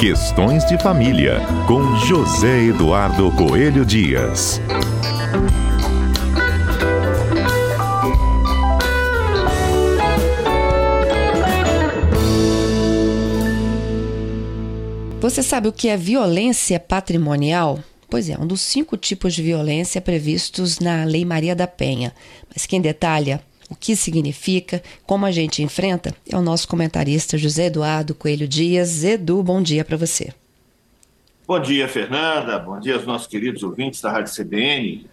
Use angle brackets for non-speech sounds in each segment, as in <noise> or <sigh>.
Questões de Família, com José Eduardo Coelho Dias. Você sabe o que é violência patrimonial? Pois é, um dos cinco tipos de violência previstos na Lei Maria da Penha. Mas quem detalha o que significa, como a gente enfrenta, é o nosso comentarista José Eduardo Coelho Dias. Edu, bom dia para você. Bom dia, Fernanda. Bom dia aos nossos queridos ouvintes da Rádio CBN.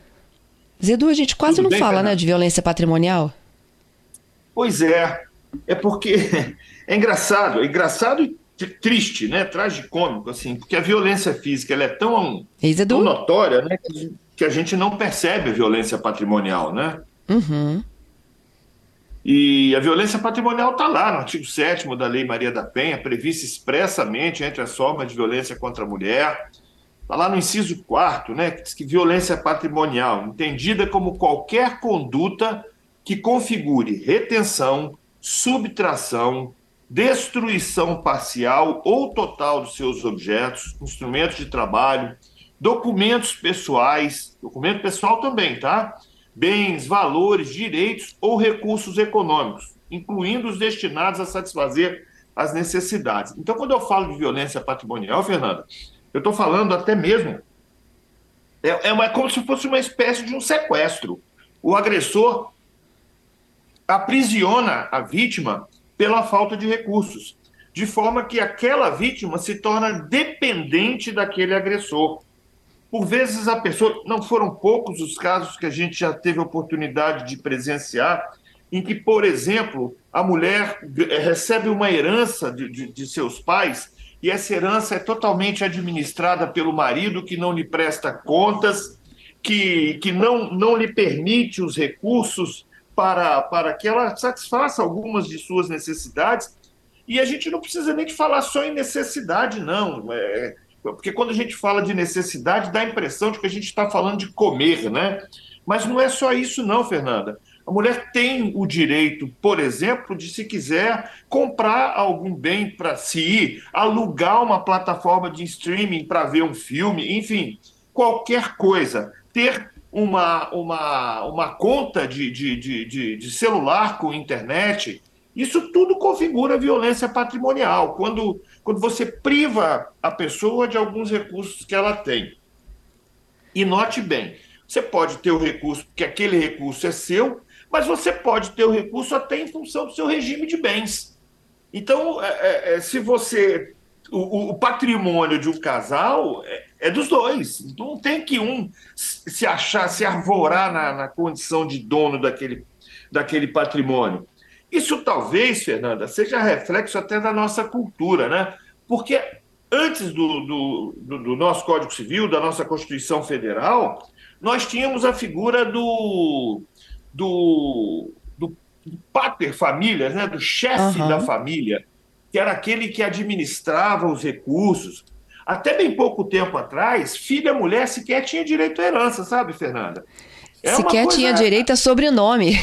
Zedu, a gente quase Tudo não bem, fala né, de violência patrimonial. Pois é. É porque <laughs> é engraçado, é engraçado e triste, né? Tragicômico, assim, porque a violência física ela é tão, tão notória, né? Que a gente não percebe a violência patrimonial, né? Uhum. E a violência patrimonial está lá no artigo 7 da Lei Maria da Penha, prevista expressamente entre as formas de violência contra a mulher. Está lá no inciso 4, né, que diz que violência patrimonial, entendida como qualquer conduta que configure retenção, subtração, destruição parcial ou total dos seus objetos, instrumentos de trabalho, documentos pessoais, documento pessoal também, tá? Bens, valores, direitos ou recursos econômicos, incluindo os destinados a satisfazer as necessidades. Então, quando eu falo de violência patrimonial, Fernanda, eu estou falando até mesmo. É, é, uma, é como se fosse uma espécie de um sequestro. O agressor aprisiona a vítima pela falta de recursos, de forma que aquela vítima se torna dependente daquele agressor. Por vezes a pessoa, não foram poucos os casos que a gente já teve oportunidade de presenciar, em que, por exemplo, a mulher eh, recebe uma herança de, de, de seus pais e essa herança é totalmente administrada pelo marido que não lhe presta contas, que, que não, não lhe permite os recursos para, para que ela satisfaça algumas de suas necessidades. E a gente não precisa nem de falar só em necessidade, não. É, porque quando a gente fala de necessidade, dá a impressão de que a gente está falando de comer, né? Mas não é só isso, não, Fernanda. A mulher tem o direito, por exemplo, de, se quiser, comprar algum bem para si, alugar uma plataforma de streaming para ver um filme, enfim, qualquer coisa. Ter uma, uma, uma conta de, de, de, de celular com internet, isso tudo configura violência patrimonial. Quando quando você priva a pessoa de alguns recursos que ela tem. E note bem, você pode ter o recurso, porque aquele recurso é seu, mas você pode ter o recurso até em função do seu regime de bens. Então, é, é, é se você. O, o, patrimônio de um casal é, é, dos dois. Não tem que um se achar, se arvorar na, na condição de dono daquele, daquele patrimônio. Isso talvez, Fernanda, seja reflexo até da nossa cultura, né? Porque antes do, do, do, do nosso Código Civil, da nossa Constituição Federal, nós tínhamos a figura do, do, pater família, né? do chefe uhum. da família, que era aquele que administrava os recursos. Até bem pouco tempo atrás, filha mulher sequer tinha direito à herança, sabe, Fernanda? É sequer coisa... tinha direito a sobrenome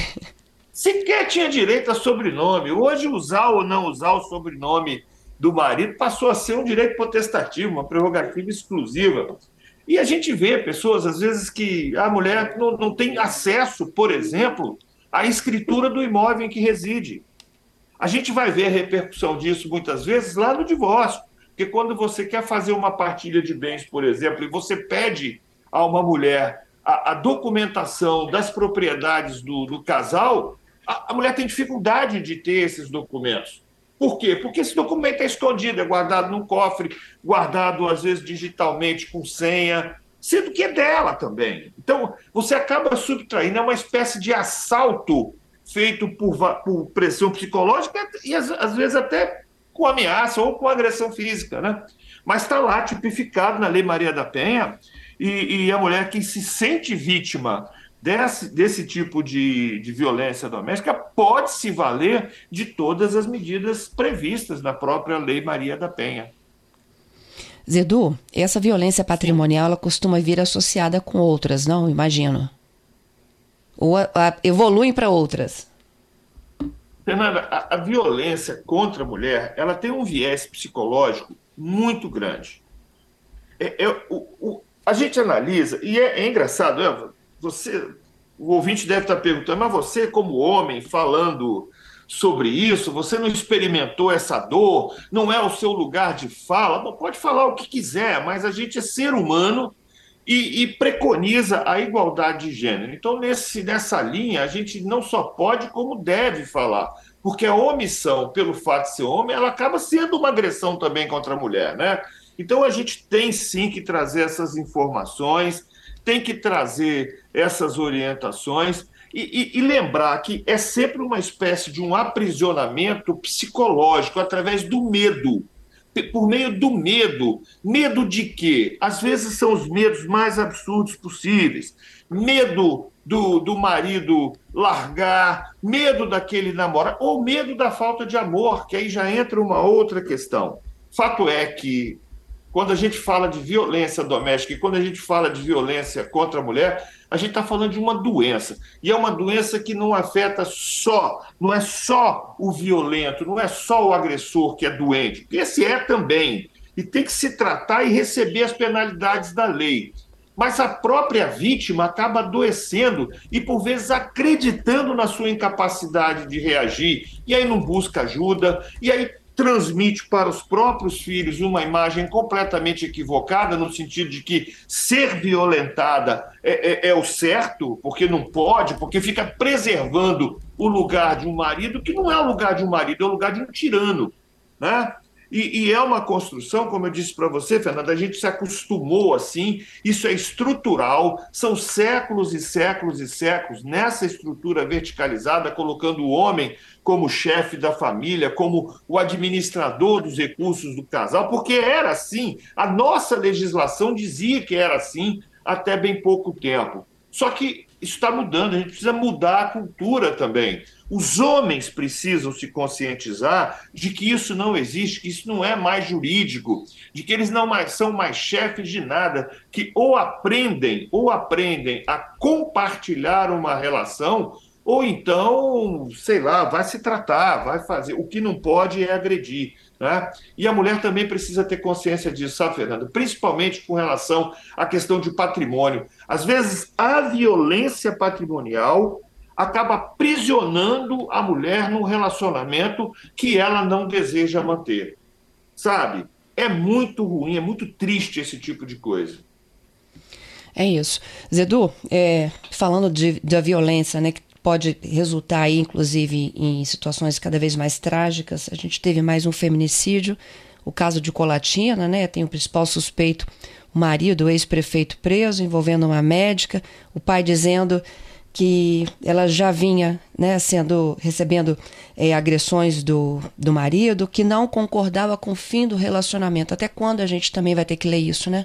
sequer tinha direito a sobrenome. Hoje, usar ou não usar o sobrenome do marido passou a ser um direito potestativo, uma prerrogativa exclusiva. E a gente vê pessoas, às vezes, que a mulher não, não tem acesso, por exemplo, à escritura do imóvel em que reside. A gente vai ver a repercussão disso muitas vezes lá no divórcio. Porque quando você quer fazer uma partilha de bens, por exemplo, e você pede a uma mulher a, a documentação das propriedades do, do casal, a, mulher tem dificuldade de ter esses documentos. Por quê? Porque esse documento é escondido, é guardado num cofre, guardado às vezes digitalmente com senha, sendo que é dela também. Então, você acaba subtraindo, é uma espécie de assalto feito por, por pressão psicológica e às, às, vezes até com ameaça ou com agressão física, né? Mas está lá tipificado na Lei Maria da Penha e, e a mulher que se sente vítima desse, desse tipo de, de violência doméstica pode se valer de todas as medidas previstas na própria Lei Maria da Penha. Zedu, essa violência patrimonial ela costuma vir associada com outras, não? Imagino. Ou a, a, evoluem para outras? Fernanda, a, a, violência contra a mulher ela tem um viés psicológico muito grande. É, é, o, o, a gente analisa, e é, é engraçado, é, você, o ouvinte deve estar perguntando, mas você, como homem, falando sobre isso, você não experimentou essa dor, não é o seu lugar de fala. Bom, pode falar o que quiser, mas a gente é ser humano e, e, preconiza a igualdade de gênero. Então, nesse, nessa linha, a gente não só pode, como deve falar, porque a omissão, pelo fato de ser homem, ela acaba sendo uma agressão também contra a mulher, né? Então, a gente tem sim que trazer essas informações, tem que trazer essas orientações e, e, e lembrar que é sempre uma espécie de um aprisionamento psicológico através do medo por meio do medo. Medo de quê? Às vezes são os medos mais absurdos possíveis. Medo do, do marido largar, medo daquele namorado, ou medo da falta de amor, que aí já entra uma outra questão. Fato é que quando a gente fala de violência doméstica e quando a gente fala de violência contra a mulher, a gente está falando de uma doença. E é uma doença que não afeta só, não é só o violento, não é só o agressor que é doente. Esse é também. E tem que se tratar e receber as penalidades da lei. Mas a própria vítima acaba adoecendo e, por vezes, acreditando na sua incapacidade de reagir. E aí não busca ajuda, e aí transmite para os próprios filhos uma imagem completamente equivocada, no sentido de que ser violentada é, é, é, o certo, porque não pode, porque fica preservando o lugar de um marido, que não é o lugar de um marido, é o lugar de um tirano. Né? E, e, é uma construção, como eu disse para você, Fernanda, a gente se acostumou assim, isso é estrutural, são séculos e séculos e séculos nessa estrutura verticalizada, colocando o homem como chefe da família, como o administrador dos recursos do casal, porque era assim, a nossa legislação dizia que era assim até bem pouco tempo. Só que isso está mudando, a gente precisa mudar a cultura também. Os homens precisam se conscientizar de que isso não existe, que isso não é mais jurídico, de que eles não mais, são mais chefes de nada, que ou aprendem ou aprendem a compartilhar uma relação, ou então, sei lá, vai se tratar, vai fazer. O que não pode é agredir. Né? E a mulher também precisa ter consciência disso, sabe, Fernando? Principalmente com relação à questão de patrimônio. Às vezes, a violência patrimonial acaba aprisionando a mulher num relacionamento que ela não deseja manter. Sabe? É muito ruim, é muito triste esse tipo de coisa. É isso. Zedu, é, falando de, da violência, né, que pode resultar aí, inclusive, em situações cada vez mais trágicas. A gente teve mais um feminicídio, o caso de Colatina, né? Tem o principal suspeito, o marido, o ex-prefeito preso, envolvendo uma médica, o pai dizendo que ela já vinha né, sendo recebendo é, agressões do, do marido, que não concordava com o fim do relacionamento. Até quando a gente também vai ter que ler isso, né?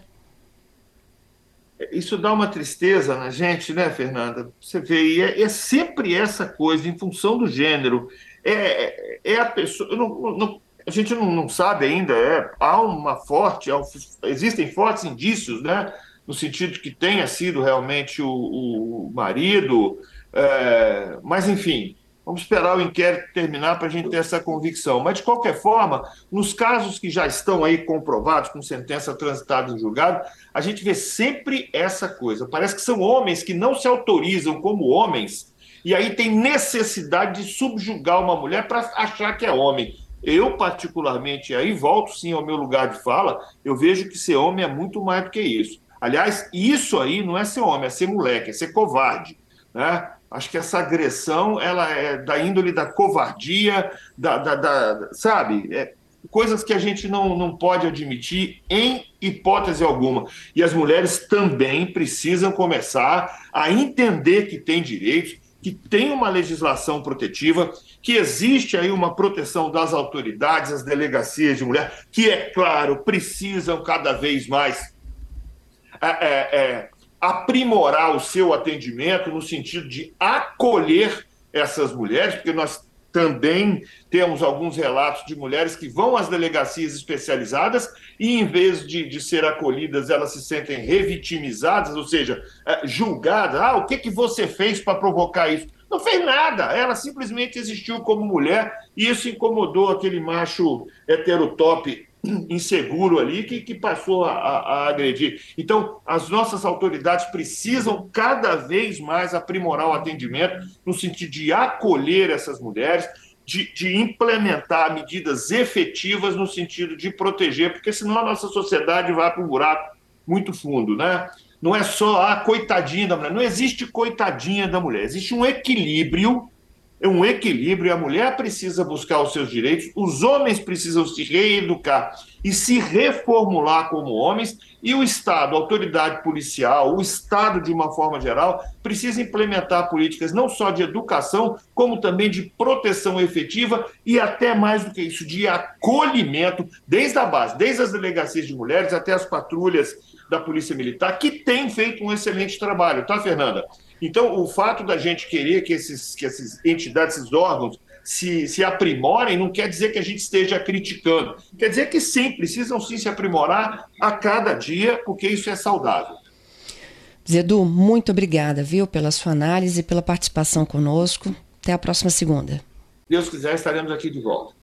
Isso dá uma tristeza na gente, né, Fernanda? Você vê, e é, é sempre essa coisa, em função do gênero. É, é a pessoa. Não, não, a gente não, não sabe ainda, é, há uma forte. Existem fortes indícios, né? no sentido de que tenha sido realmente o, o marido, é, mas enfim, vamos esperar o inquérito terminar para a gente ter essa convicção. Mas, de qualquer forma, nos casos que já estão aí comprovados, com sentença transitada em julgado, a gente vê sempre essa coisa. Parece que são homens que não se autorizam como homens e aí tem necessidade de subjugar uma mulher para achar que é homem. Eu, particularmente, aí volto sim ao meu lugar de fala, eu vejo que ser homem é muito mais do que isso. Aliás, isso aí não é ser homem, é ser moleque, é ser covarde. Né? Acho que essa agressão ela é da índole da covardia, da, da, da sabe? É, coisas que a gente não, não pode admitir em hipótese alguma. E as mulheres também precisam começar a entender que têm direitos, que tem uma legislação protetiva, que existe aí uma proteção das autoridades, as delegacias de mulher, que, é claro, precisam cada vez mais é, é, é, aprimorar o seu atendimento no sentido de acolher essas mulheres, porque nós também temos alguns relatos de mulheres que vão às delegacias especializadas e, em vez de, de ser acolhidas, elas se sentem revitimizadas, ou seja, é, julgadas. Ah, o que, que você fez para provocar isso? Não fez nada, ela simplesmente existiu como mulher e isso incomodou aquele macho heterotop inseguro ali que, que passou a, a, agredir. Então, as nossas autoridades precisam cada vez mais aprimorar o atendimento no sentido de acolher essas mulheres, de, de implementar medidas efetivas no sentido de proteger, porque senão a nossa sociedade vai para um buraco muito fundo, né? Não é só a coitadinha da mulher, não existe coitadinha da mulher, existe um equilíbrio é um equilíbrio, a mulher precisa buscar os seus direitos, os homens precisam se reeducar e se reformular como homens, e o Estado, a autoridade policial, o Estado, de uma forma geral, precisa implementar políticas não só de educação, como também de proteção efetiva e até mais do que isso, de acolhimento, desde a base, desde as delegacias de mulheres até as patrulhas da Polícia Militar, que tem feito um excelente trabalho, tá, Fernanda? Então, o fato da gente querer que, esses, que essas entidades, esses órgãos, se, se aprimorem, não quer dizer que a gente esteja criticando. Quer dizer que sim, precisam sim se aprimorar a cada dia, porque isso é saudável. Zedu, muito obrigada, viu, pela sua análise e pela participação conosco. Até a próxima segunda. Deus quiser, estaremos aqui de volta.